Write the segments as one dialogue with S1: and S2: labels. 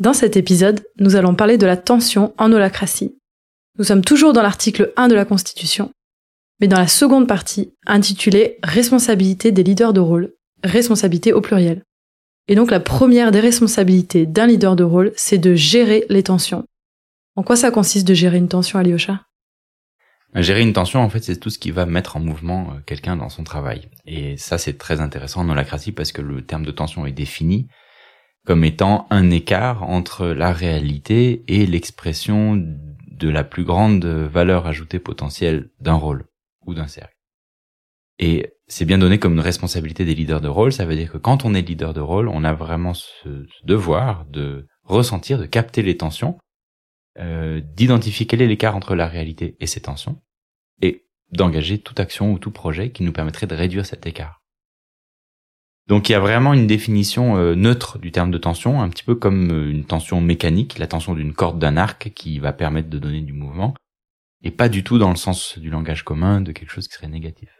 S1: Dans cet épisode, nous allons parler de la tension en holacratie. Nous sommes toujours dans l'article 1 de la Constitution, mais dans la seconde partie, intitulée Responsabilité des leaders de rôle, responsabilité au pluriel. Et donc la première des responsabilités d'un leader de rôle, c'est de gérer les tensions. En quoi ça consiste de gérer une tension, Alyosha?
S2: Gérer une tension, en fait, c'est tout ce qui va mettre en mouvement euh, quelqu'un dans son travail. Et ça, c'est très intéressant en holacratie parce que le terme de tension est défini comme étant un écart entre la réalité et l'expression de la plus grande valeur ajoutée potentielle d'un rôle ou d'un cercle. Et c'est bien donné comme une responsabilité des leaders de rôle. Ça veut dire que quand on est leader de rôle, on a vraiment ce devoir de ressentir, de capter les tensions, euh, d'identifier quel est l'écart entre la réalité et ces tensions, et d'engager toute action ou tout projet qui nous permettrait de réduire cet écart. Donc il y a vraiment une définition euh, neutre du terme de tension, un petit peu comme euh, une tension mécanique, la tension d'une corde d'un arc qui va permettre de donner du mouvement, et pas du tout dans le sens du langage commun de quelque chose qui serait négatif.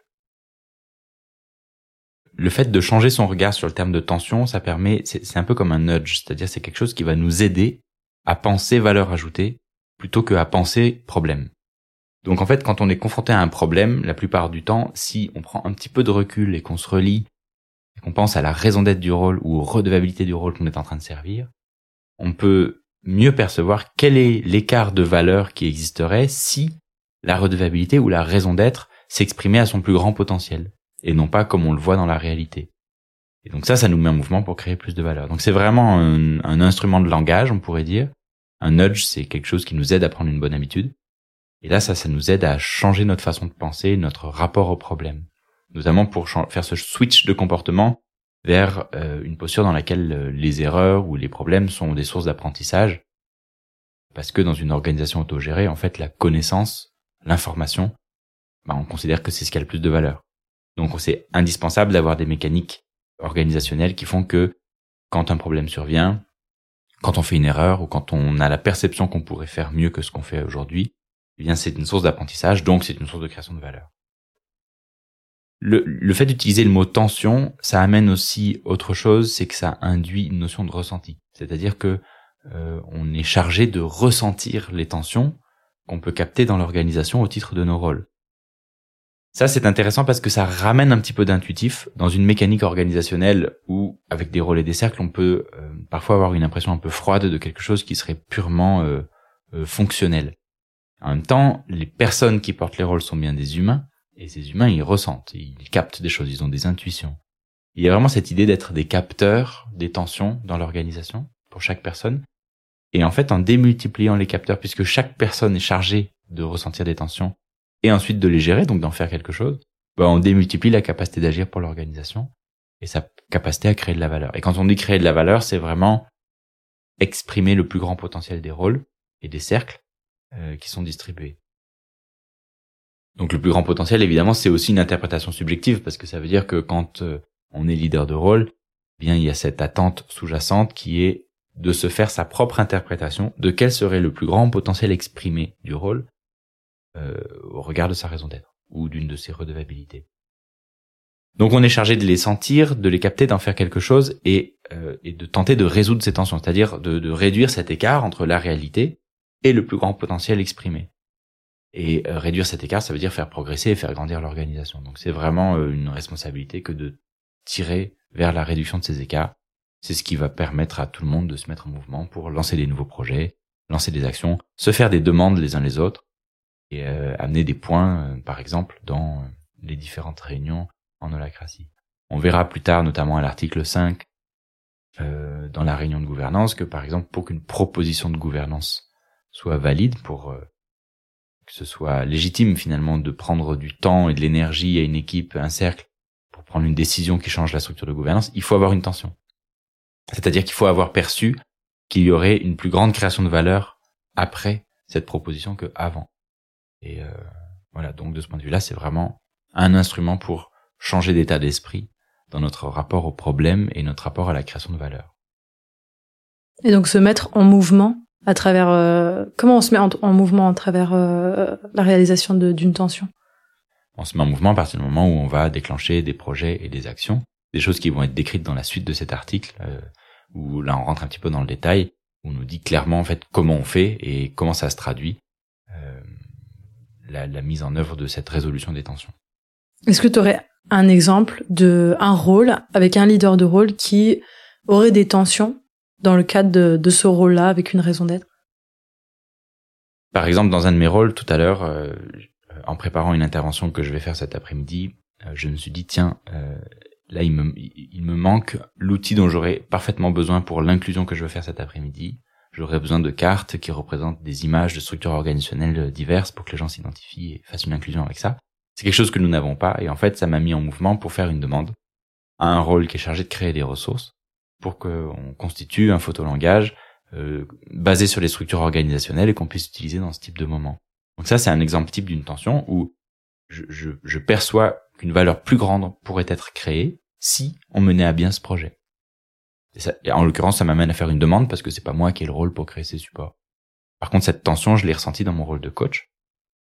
S2: Le fait de changer son regard sur le terme de tension, ça permet, c'est un peu comme un nudge, c'est-à-dire c'est quelque chose qui va nous aider à penser valeur ajoutée plutôt que à penser problème. Donc en fait, quand on est confronté à un problème, la plupart du temps, si on prend un petit peu de recul et qu'on se relie, qu'on pense à la raison d'être du rôle ou aux redevabilités du rôle qu'on est en train de servir, on peut mieux percevoir quel est l'écart de valeur qui existerait si la redevabilité ou la raison d'être s'exprimait à son plus grand potentiel, et non pas comme on le voit dans la réalité. Et donc ça, ça nous met en mouvement pour créer plus de valeur. Donc c'est vraiment un, un, instrument de langage, on pourrait dire. Un nudge, c'est quelque chose qui nous aide à prendre une bonne habitude. Et là, ça, ça nous aide à changer notre façon de penser, notre rapport au problème. Notamment pour faire ce switch de comportement vers euh, une posture dans laquelle euh, les erreurs ou les problèmes sont des sources d'apprentissage. Parce que dans une organisation autogérée, en fait, la connaissance, l'information, bah, on considère que c'est ce qui a le plus de valeur. Donc c'est indispensable d'avoir des mécaniques organisationnels qui font que quand un problème survient, quand on fait une erreur ou quand on a la perception qu'on pourrait faire mieux que ce qu'on fait aujourd'hui, eh bien c'est une source d'apprentissage, donc c'est une source de création de valeur. Le, fait d'utiliser le mot tension, ça amène aussi autre chose, c'est que ça induit une notion de ressenti. C'est-à-dire que euh, on est chargé de ressentir les tensions qu'on peut capter dans l'organisation au titre de nos rôles. Ça, c'est intéressant parce que ça ramène un petit peu d'intuitif dans une mécanique organisationnelle où, avec des rôles et des cercles, on peut euh, parfois avoir une impression un peu froide de quelque chose qui serait purement euh, fonctionnel. En même temps, les personnes qui portent les rôles sont bien des humains, et ces humains, ils ressentent, ils captent des choses, ils ont des intuitions. Il y a vraiment cette idée d'être des capteurs des tensions dans l'organisation pour chaque personne. Et en fait, en démultipliant les capteurs, puisque chaque personne est chargée de ressentir des tensions, et ensuite de les gérer, donc d'en faire quelque chose, bah, on démultiplie la capacité d'agir pour l'organisation et sa capacité à créer de la valeur. Et quand on dit créer de la valeur, c'est vraiment exprimer le plus grand potentiel des rôles et des cercles euh, qui sont distribués. Donc le plus grand potentiel, évidemment, c'est aussi une interprétation subjective parce que ça veut dire que quand euh, on est leader de rôle, eh bien il y a cette attente sous-jacente qui est de se faire sa propre interprétation de quel serait le plus grand potentiel exprimé du rôle euh, au regard de sa raison d'être ou d'une de ses redevabilités. Donc on est chargé de les sentir, de les capter, d'en faire quelque chose et, euh, de tenter de résoudre ces tensions, c'est-à-dire de, réduire cet écart entre la réalité et le plus grand potentiel exprimé. Et euh, réduire cet écart, ça veut dire faire progresser et faire grandir l'organisation. Donc c'est vraiment euh, une responsabilité que de tirer vers la réduction de ces écarts. C'est ce qui va permettre à tout le monde de se mettre en mouvement pour lancer des nouveaux projets, lancer des actions, se faire des demandes les uns les autres et euh, amener des points, euh, par exemple, dans euh, les différentes réunions en holacratie. On verra plus tard, notamment à l'article 5, euh, dans la réunion de gouvernance, que par exemple, pour qu'une proposition de gouvernance soit valide, pour que ce soit légitime finalement de prendre du temps et de l'énergie à une équipe, un cercle, pour prendre une décision qui change la structure de gouvernance, il faut avoir une tension. C'est-à-dire qu'il faut avoir perçu qu'il y aurait une plus grande création de valeur après cette proposition que avant. Et euh, voilà, donc de ce point de vue-là, c'est vraiment un instrument pour changer d'état d'esprit dans notre rapport au problème et notre rapport à la création de valeur.
S1: Et donc se mettre en mouvement à travers euh, comment on se met en, mouvement à travers euh, la réalisation d'une tension?
S2: On se met en mouvement à partir du moment où on va déclencher des projets et des actions, des choses qui vont être décrites dans la suite de cet article, où là on rentre un petit peu dans le détail, où on nous dit clairement en fait comment on fait et comment ça se traduit euh, la, la mise en œuvre de cette résolution des tensions.
S1: Est-ce que tu aurais un exemple de un rôle avec un leader de rôle qui aurait des tensions dans le cadre de, ce rôle-là avec une raison d'être?
S2: Par exemple, dans un de mes rôles tout à l'heure, euh, en préparant une intervention que je vais faire cet après-midi, euh, je me suis dit tiens, euh, là il me, il me manque l'outil dont j'aurais parfaitement besoin pour l'inclusion que je veux faire cet après-midi. J'aurais besoin de cartes qui représentent des images de structures organisationnelles diverses pour que les gens s'identifient et fassent une inclusion avec ça. C'est quelque chose que nous n'avons pas et en fait ça m'a mis en mouvement pour faire une demande à un rôle qui est chargé de créer des ressources pour qu'on constitue un photolangage euh, basé sur les structures organisationnelles et qu'on puisse utiliser dans ce type de moment. Donc ça c'est un exemple type d'une tension où je, je, je perçois qu'une valeur plus grande pourrait être créée si on menait à bien ce projet. Et, ça, en l'occurrence, ça m'amène à faire une demande parce que c'est pas moi qui ai le rôle pour créer ces supports. Par contre, cette tension, je l'ai ressentie dans mon rôle de coach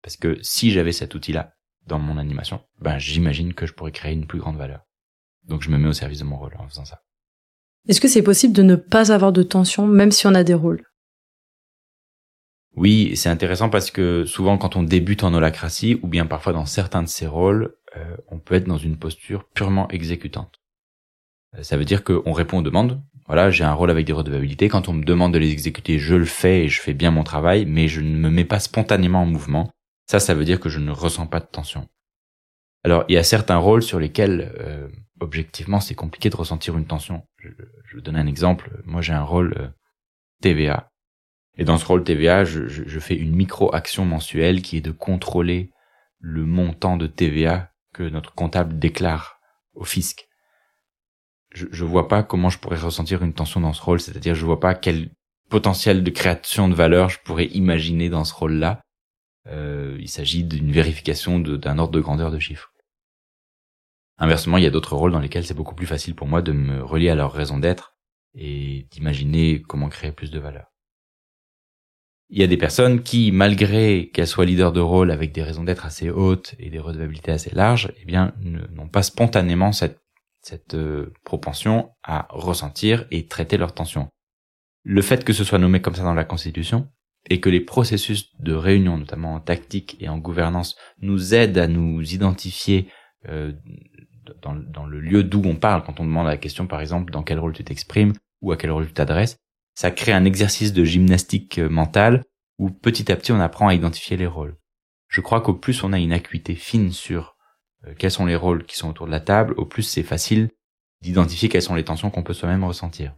S2: parce que si j'avais cet outil-là dans mon animation, ben j'imagine que je pourrais créer une plus grande valeur. Donc je me mets au service de mon rôle en faisant ça.
S1: Est-ce que c'est possible de ne pas avoir de tension même si on a des rôles?
S2: Oui, c'est intéressant parce que souvent quand on débute en holacratie ou bien parfois dans certains de ces rôles, euh, on peut être dans une posture purement exécutante. Euh, ça veut dire qu'on répond aux demandes. Voilà, j'ai un rôle avec des redevabilités. Quand on me demande de les exécuter, je le fais et je fais bien mon travail, mais je ne me mets pas spontanément en mouvement. Ça, ça veut dire que je ne ressens pas de tension. Alors, il y a certains rôles sur lesquels, euh, objectivement, c'est compliqué de ressentir une tension. Je, je vous donne un exemple. Moi, j'ai un rôle euh, TVA. Et dans ce rôle TVA, je fais une micro-action mensuelle qui est de contrôler le montant de TVA que notre comptable déclare au fisc. Je, je vois pas comment je pourrais ressentir une tension dans ce rôle, c'est-à-dire je vois pas quel potentiel de création de valeur je pourrais imaginer dans ce rôle-là. Euh, il s'agit d'une vérification d'un ordre de grandeur de chiffres. Inversement, il y a d'autres rôles dans lesquels c'est beaucoup plus facile pour moi de me relier à leur raison d'être et d'imaginer comment créer plus de valeur. Il y a des personnes qui, malgré qu'elles soient leaders de rôle avec des raisons d'être assez hautes et des redevabilités assez larges, eh bien, n'ont pas spontanément cette, cette euh, propension à ressentir et traiter leurs tensions. Le fait que ce soit nommé comme ça dans la Constitution, et que les processus de réunion, notamment en tactique et en gouvernance, nous aident à nous identifier euh, dans, dans, le lieu d'où on parle, quand on demande la question, par exemple, dans quel rôle tu t'exprimes ou à quel rôle tu t'adresses, ça crée un exercice de gymnastique euh, mentale où petit à petit on apprend à identifier les rôles. Je crois qu'au plus on a une acuité fine sur euh, quels sont les rôles qui sont autour de la table, au plus c'est facile d'identifier quelles sont les tensions qu'on peut soi-même ressentir.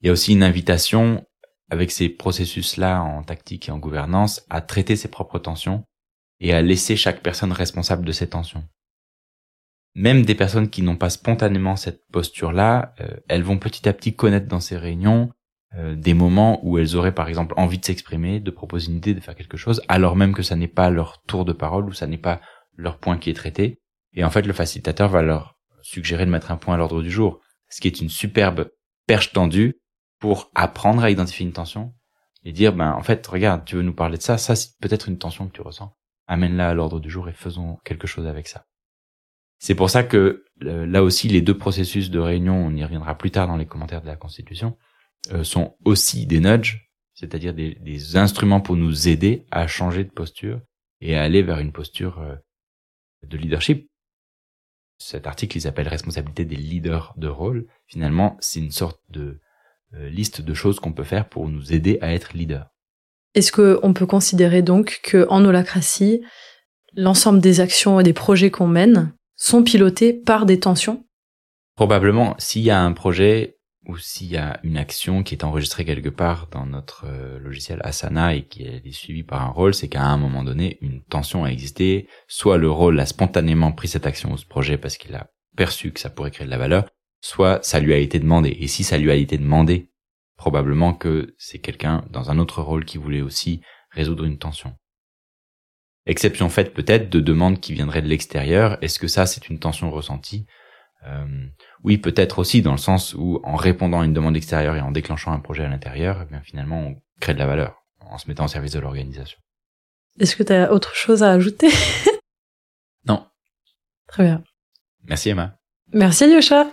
S2: Il y a aussi une invitation avec ces processus-là en tactique et en gouvernance, à traiter ses propres tensions et à laisser chaque personne responsable de ses tensions. Même des personnes qui n'ont pas spontanément cette posture-là, euh, elles vont petit à petit connaître dans ces réunions euh, des moments où elles auraient par exemple envie de s'exprimer, de proposer une idée, de faire quelque chose, alors même que ça n'est pas leur tour de parole ou ça n'est pas leur point qui est traité. Et en fait, le facilitateur va leur suggérer de mettre un point à l'ordre du jour, ce qui est une superbe perche tendue pour apprendre à identifier une tension et dire ben en fait regarde tu veux nous parler de ça ça c'est peut-être une tension que tu ressens amène-la à l'ordre du jour et faisons quelque chose avec ça c'est pour ça que euh, là aussi les deux processus de réunion on y reviendra plus tard dans les commentaires de la constitution euh, sont aussi des nudges c'est-à-dire des, instruments pour nous aider à changer de posture et à aller vers une posture euh, de leadership cet article il s'appelle responsabilité des leaders de rôle finalement c'est une sorte de liste de choses qu'on peut faire pour nous aider à être leader.
S1: Est-ce qu'on peut considérer donc qu'en holacratie, l'ensemble des actions et des projets qu'on mène sont pilotés par des tensions?
S2: Probablement, s'il y a un projet ou s'il y a une action qui est enregistrée quelque part dans notre euh, logiciel Asana et qui est suivie par un rôle, c'est qu'à un moment donné, une tension a existé. Soit le rôle a spontanément pris cette action ou ce projet parce qu'il a perçu que ça pourrait créer de la valeur, soit ça lui a été demandé. Et si ça lui a été demandé, probablement que c'est quelqu'un dans un autre rôle qui voulait aussi résoudre une tension. Exception faite peut-être de demandes qui viendraient de l'extérieur. Est-ce que ça, c'est une tension ressentie? Euh, Oui, peut-être aussi, dans le sens où en répondant à une demande extérieure et en déclenchant un projet à l'intérieur, eh bien finalement, on crée de la valeur en se mettant au service de l'organisation.
S1: Est-ce que tu as autre chose à ajouter?
S2: Non.
S1: Très bien.
S2: Merci Emma.
S1: Merci Alyosha.